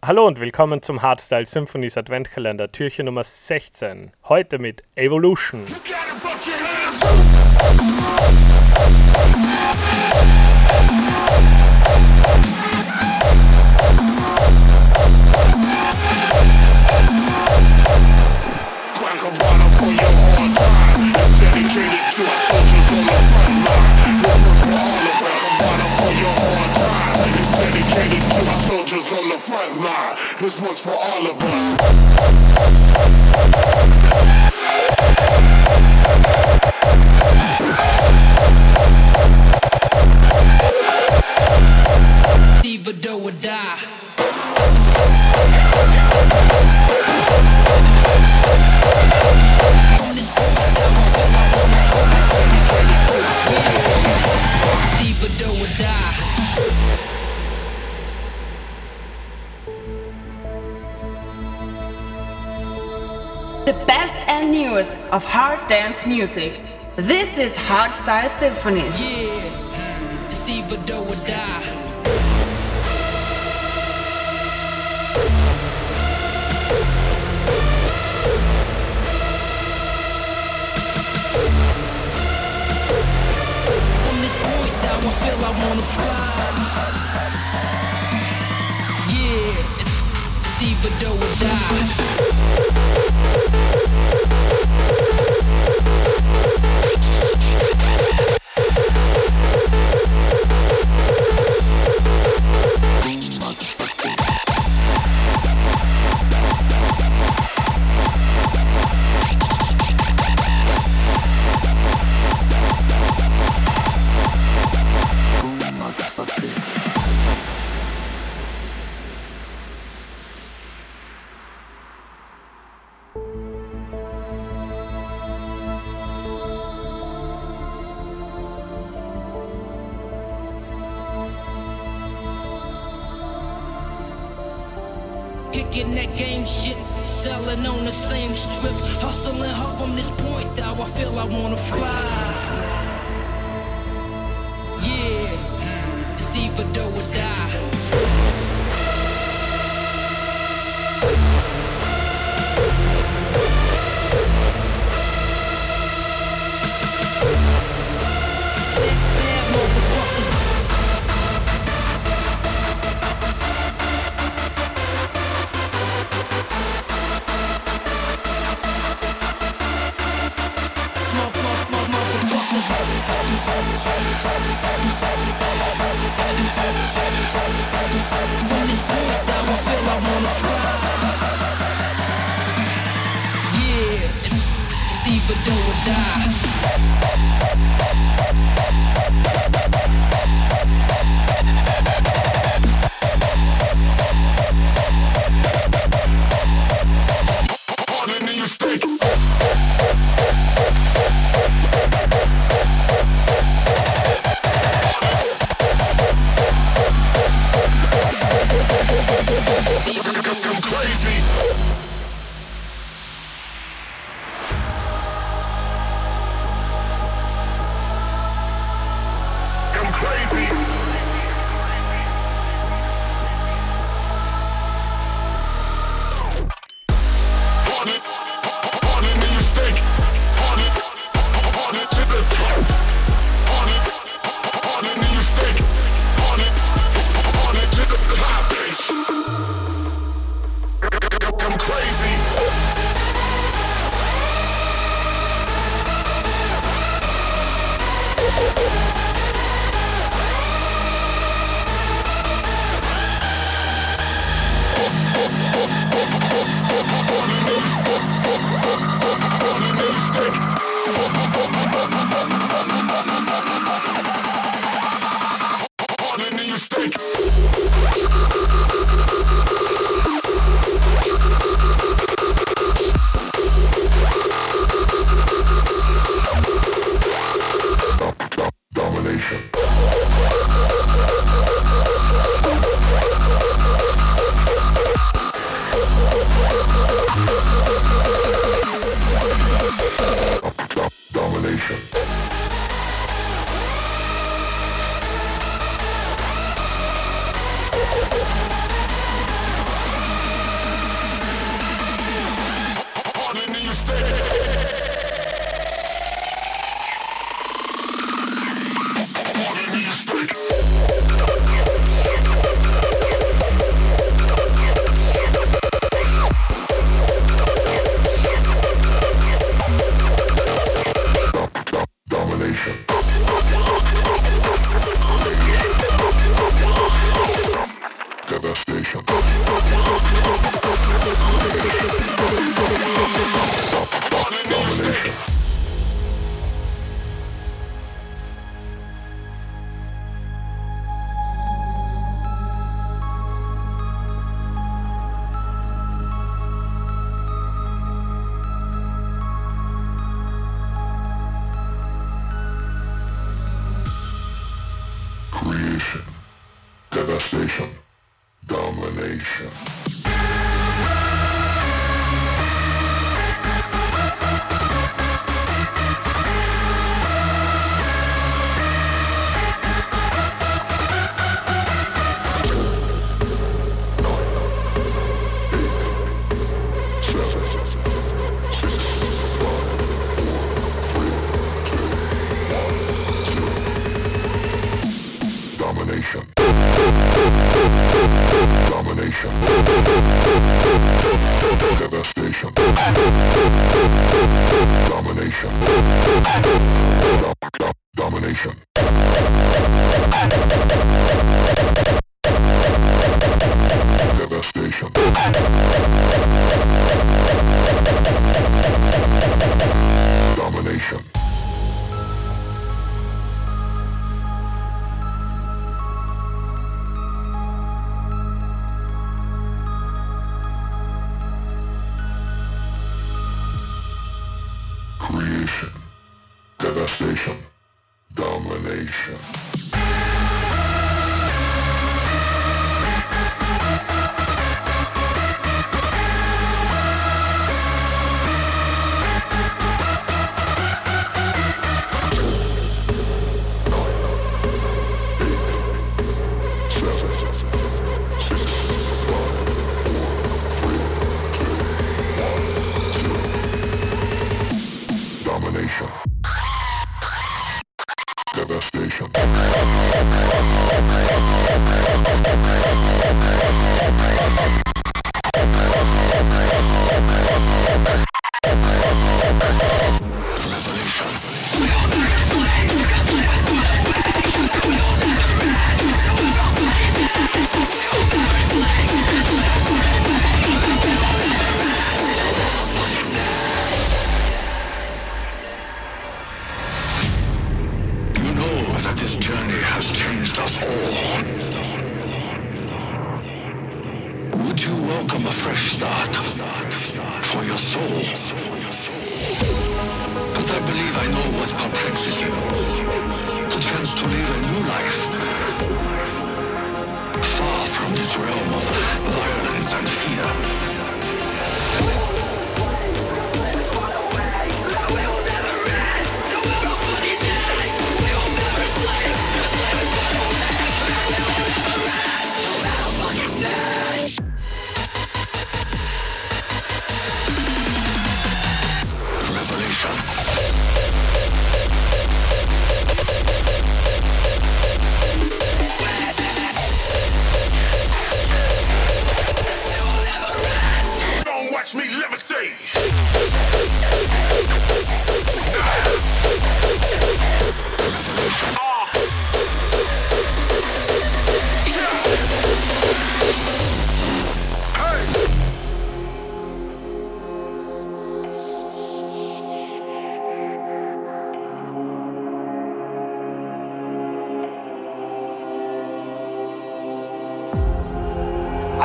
Hallo und willkommen zum Hardstyle Symphonies Adventkalender, Türchen Nummer 16. Heute mit Evolution. soldiers one's for all of us. The best and newest of hard dance music. This is Hardstyle Symphonies. Yeah, it's Diva do or die. I wanna fly. Yeah, do or die. Kicking that game shit, selling on the same strip, hustling hard from this point now. I feel I wanna fly. Yeah, it's either do or. baby.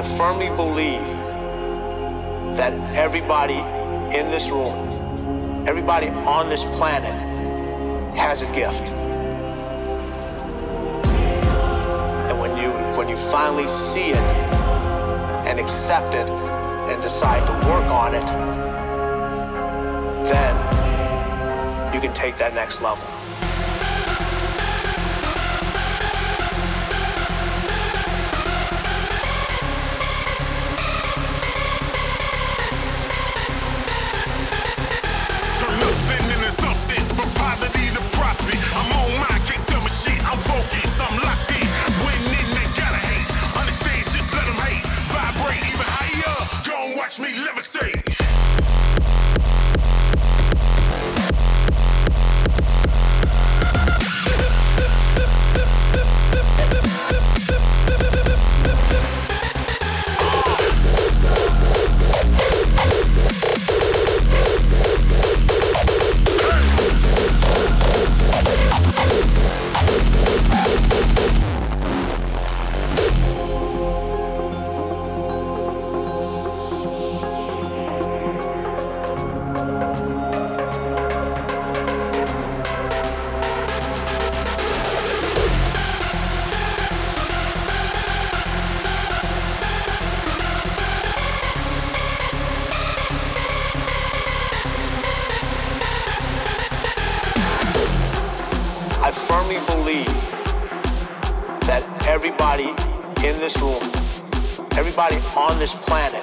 I firmly believe that everybody in this room, everybody on this planet has a gift. And when you when you finally see it and accept it and decide to work on it, then you can take that next level. Gladiator!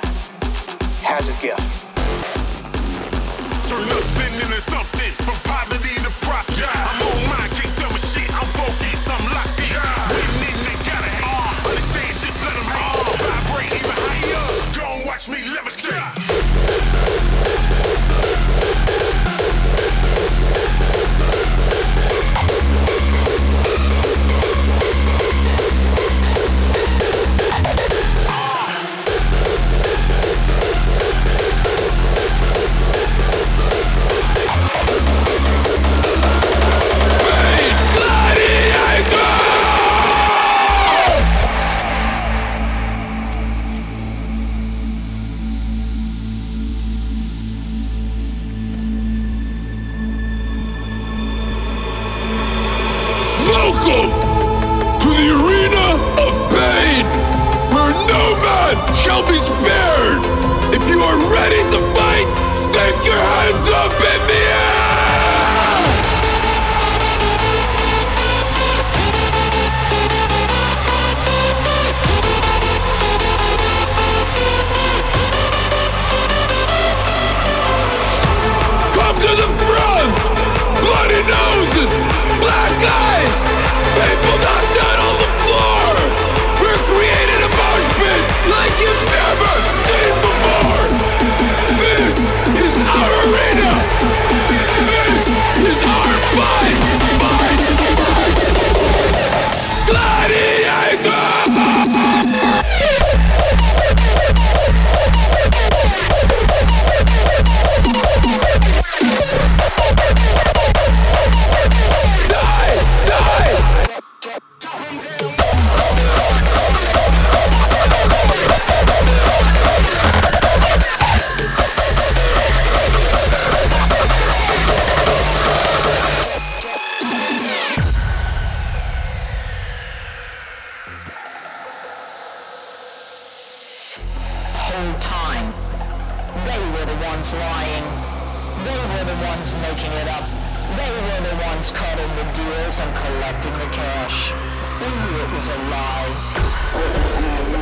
Time. They were the ones lying. They were the ones making it up. They were the ones cutting the deals and collecting the cash. They knew it was a lie.